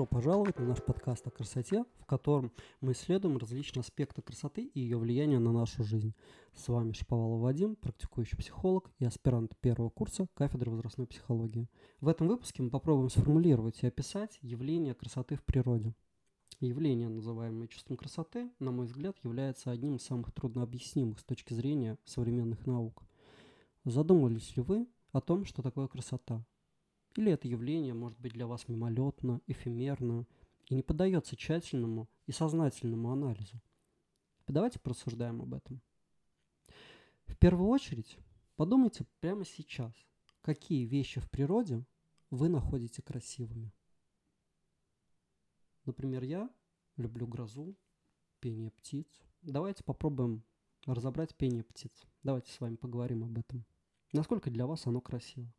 Добро пожаловать на наш подкаст о красоте, в котором мы исследуем различные аспекты красоты и ее влияния на нашу жизнь. С вами Шаповалов Вадим, практикующий психолог и аспирант первого курса кафедры возрастной психологии. В этом выпуске мы попробуем сформулировать и описать явление красоты в природе. Явление, называемое чувством красоты, на мой взгляд, является одним из самых труднообъяснимых с точки зрения современных наук. Задумывались ли вы о том, что такое красота? Или это явление может быть для вас мимолетно, эфемерно и не поддается тщательному и сознательному анализу. Давайте порассуждаем об этом. В первую очередь, подумайте прямо сейчас, какие вещи в природе вы находите красивыми. Например, я люблю грозу, пение птиц. Давайте попробуем разобрать пение птиц. Давайте с вами поговорим об этом. Насколько для вас оно красиво?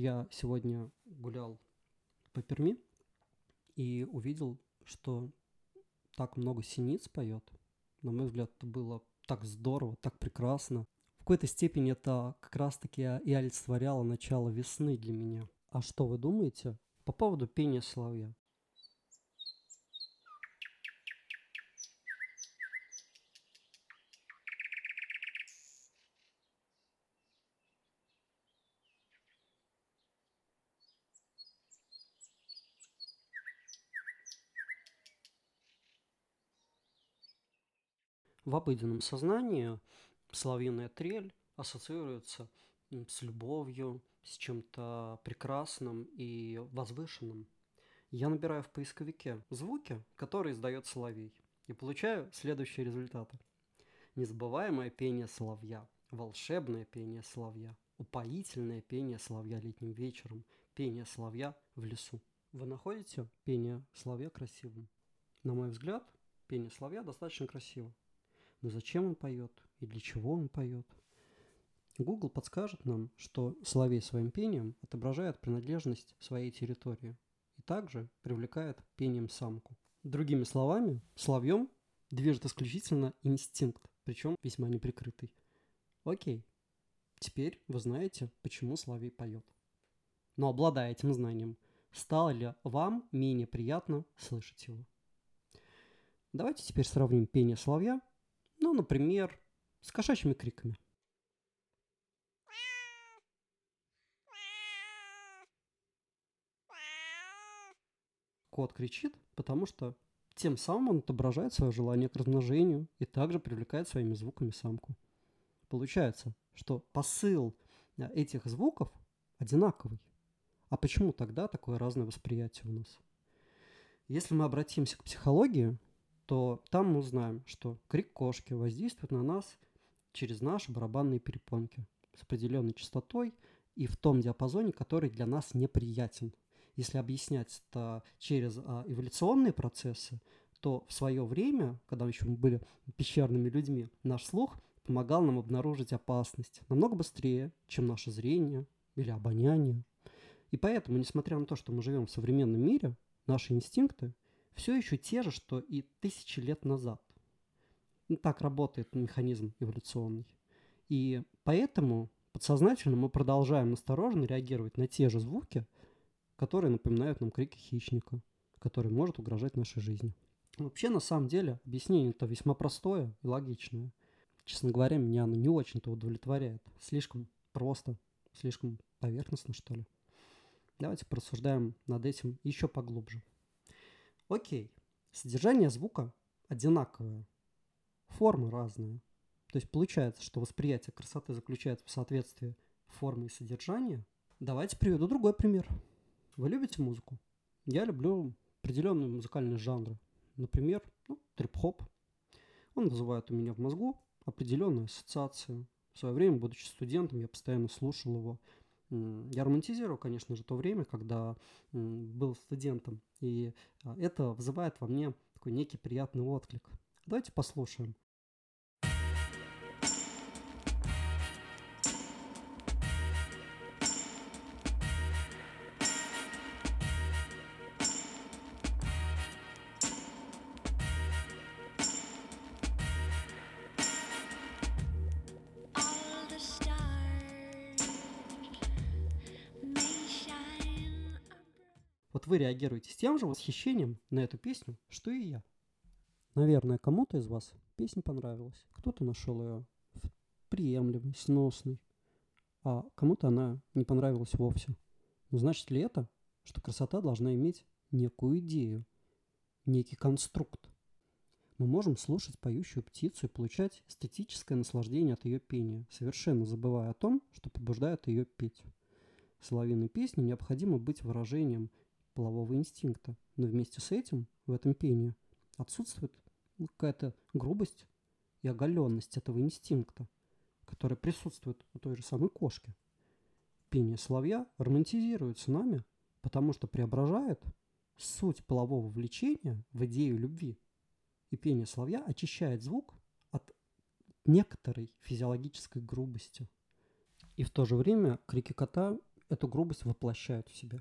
Я сегодня гулял по Перми и увидел, что так много синиц поет. На мой взгляд, это было так здорово, так прекрасно. В какой-то степени это как раз-таки и олицетворяло начало весны для меня. А что вы думаете по поводу пения соловья? В обыденном сознании соловьиная трель ассоциируется с любовью, с чем-то прекрасным и возвышенным. Я набираю в поисковике звуки, которые издает соловей, и получаю следующие результаты. Незабываемое пение соловья, волшебное пение соловья, упоительное пение соловья летним вечером, пение соловья в лесу. Вы находите пение соловья красивым? На мой взгляд, пение соловья достаточно красиво. Но зачем он поет и для чего он поет? Google подскажет нам, что соловей своим пением отображает принадлежность своей территории и также привлекает пением самку. Другими словами, соловьем движет исключительно инстинкт, причем весьма неприкрытый. Окей, теперь вы знаете, почему соловей поет. Но обладая этим знанием, стало ли вам менее приятно слышать его? Давайте теперь сравним пение соловья ну, например, с кошачьими криками. Кот кричит, потому что тем самым он отображает свое желание к размножению и также привлекает своими звуками самку. Получается, что посыл э, этих звуков одинаковый. А почему тогда такое разное восприятие у нас? Если мы обратимся к психологии, то там мы узнаем, что крик кошки воздействует на нас через наши барабанные перепонки с определенной частотой и в том диапазоне, который для нас неприятен. Если объяснять это через а, эволюционные процессы, то в свое время, когда еще мы были пещерными людьми, наш слух помогал нам обнаружить опасность намного быстрее, чем наше зрение или обоняние. И поэтому, несмотря на то, что мы живем в современном мире, наши инстинкты все еще те же, что и тысячи лет назад. Ну, так работает механизм эволюционный. И поэтому подсознательно мы продолжаем осторожно реагировать на те же звуки, которые напоминают нам крики хищника, который может угрожать нашей жизни. Вообще, на самом деле, объяснение это весьма простое и логичное. Честно говоря, меня оно не очень-то удовлетворяет. Слишком просто, слишком поверхностно, что ли. Давайте порассуждаем над этим еще поглубже. Окей, содержание звука одинаковое, формы разные. То есть получается, что восприятие красоты заключается в соответствии формы и содержания. Давайте приведу другой пример. Вы любите музыку? Я люблю определенные музыкальные жанры. Например, ну, трип-хоп. Он вызывает у меня в мозгу определенные ассоциации. В свое время, будучи студентом, я постоянно слушал его. Я романтизирую, конечно же, то время, когда был студентом, и а, это вызывает во мне такой некий приятный отклик. Давайте послушаем. Вот вы реагируете с тем же восхищением на эту песню, что и я. Наверное, кому-то из вас песня понравилась. Кто-то нашел ее приемлемой, сносной, а кому-то она не понравилась вовсе. Но значит ли это, что красота должна иметь некую идею, некий конструкт? Мы можем слушать поющую птицу и получать эстетическое наслаждение от ее пения, совершенно забывая о том, что побуждает ее петь. Соловьиной песне необходимо быть выражением полового инстинкта, но вместе с этим в этом пении отсутствует какая-то грубость и оголенность этого инстинкта, которая присутствует у той же самой кошки. Пение соловья романтизируется нами, потому что преображает суть полового влечения в идею любви – и пение соловья очищает звук от некоторой физиологической грубости. И в то же время крики кота эту грубость воплощают в себя.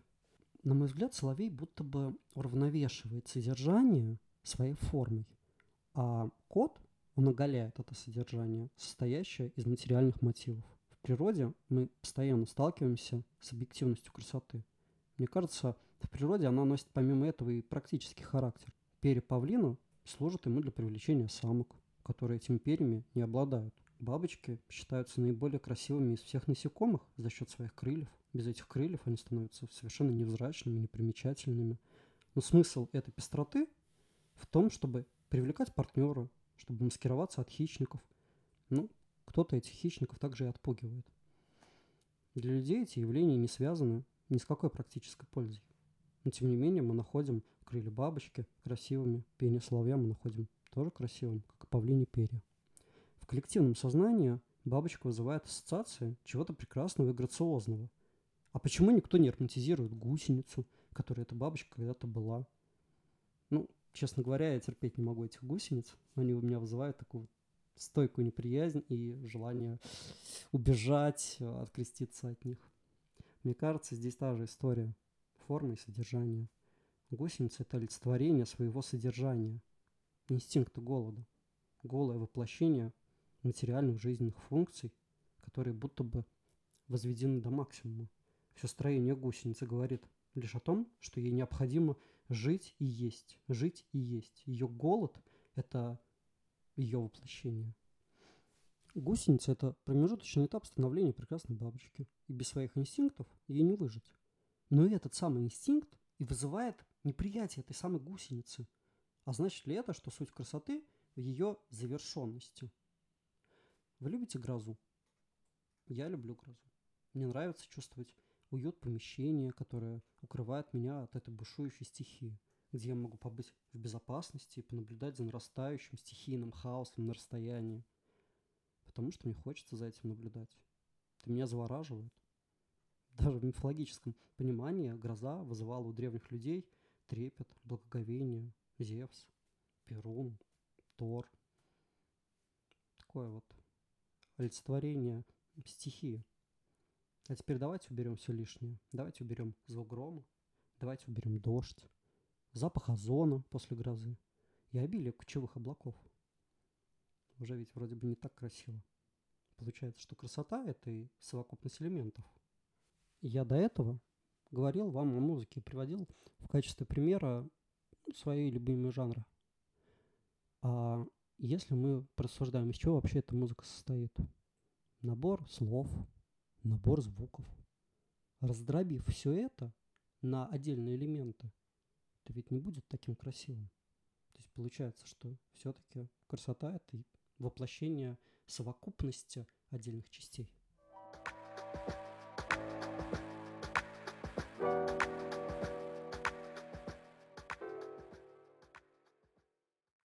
На мой взгляд, соловей будто бы уравновешивает содержание своей формой, а кот, он оголяет это содержание, состоящее из материальных мотивов. В природе мы постоянно сталкиваемся с объективностью красоты. Мне кажется, в природе она носит помимо этого и практический характер. Перья павлина служат ему для привлечения самок, которые этими перьями не обладают. Бабочки считаются наиболее красивыми из всех насекомых за счет своих крыльев. Без этих крыльев они становятся совершенно невзрачными, непримечательными. Но смысл этой пестроты в том, чтобы привлекать партнера, чтобы маскироваться от хищников. Ну, кто-то этих хищников также и отпугивает. Для людей эти явления не связаны ни с какой практической пользой. Но тем не менее мы находим крылья бабочки красивыми, пение соловья мы находим тоже красивым, как и павлини перья. В коллективном сознании бабочка вызывает ассоциации чего-то прекрасного и грациозного. А почему никто не романтизирует гусеницу, которая эта бабочка когда-то была? Ну, честно говоря, я терпеть не могу этих гусениц. Они у меня вызывают такую стойкую неприязнь и желание убежать, откреститься от них. Мне кажется, здесь та же история формы и содержания. Гусеница – это олицетворение своего содержания, инстинкта голода, голое воплощение материальных жизненных функций, которые будто бы возведены до максимума. Все строение гусеницы говорит лишь о том, что ей необходимо жить и есть, жить и есть. Ее голод – это ее воплощение. Гусеница – это промежуточный этап становления прекрасной бабочки. И без своих инстинктов ей не выжить. Но этот самый инстинкт и вызывает неприятие этой самой гусеницы. А значит ли это, что суть красоты в ее завершенности? Вы любите грозу? Я люблю грозу. Мне нравится чувствовать уют помещения, которое укрывает меня от этой бушующей стихии, где я могу побыть в безопасности и понаблюдать за нарастающим стихийным хаосом на расстоянии. Потому что мне хочется за этим наблюдать. Это меня завораживает даже в мифологическом понимании гроза вызывала у древних людей трепет, благоговение, Зевс, Перун, Тор. Такое вот олицетворение стихии. А теперь давайте уберем все лишнее. Давайте уберем звук грома, давайте уберем дождь, запах озона после грозы и обилие кучевых облаков. Уже ведь вроде бы не так красиво. Получается, что красота – это и совокупность элементов – я до этого говорил вам о музыке, приводил в качестве примера свои любимые жанры. А если мы просуждаем, из чего вообще эта музыка состоит? Набор слов, набор звуков. Раздробив все это на отдельные элементы, это ведь не будет таким красивым. То есть получается, что все-таки красота – это воплощение совокупности отдельных частей.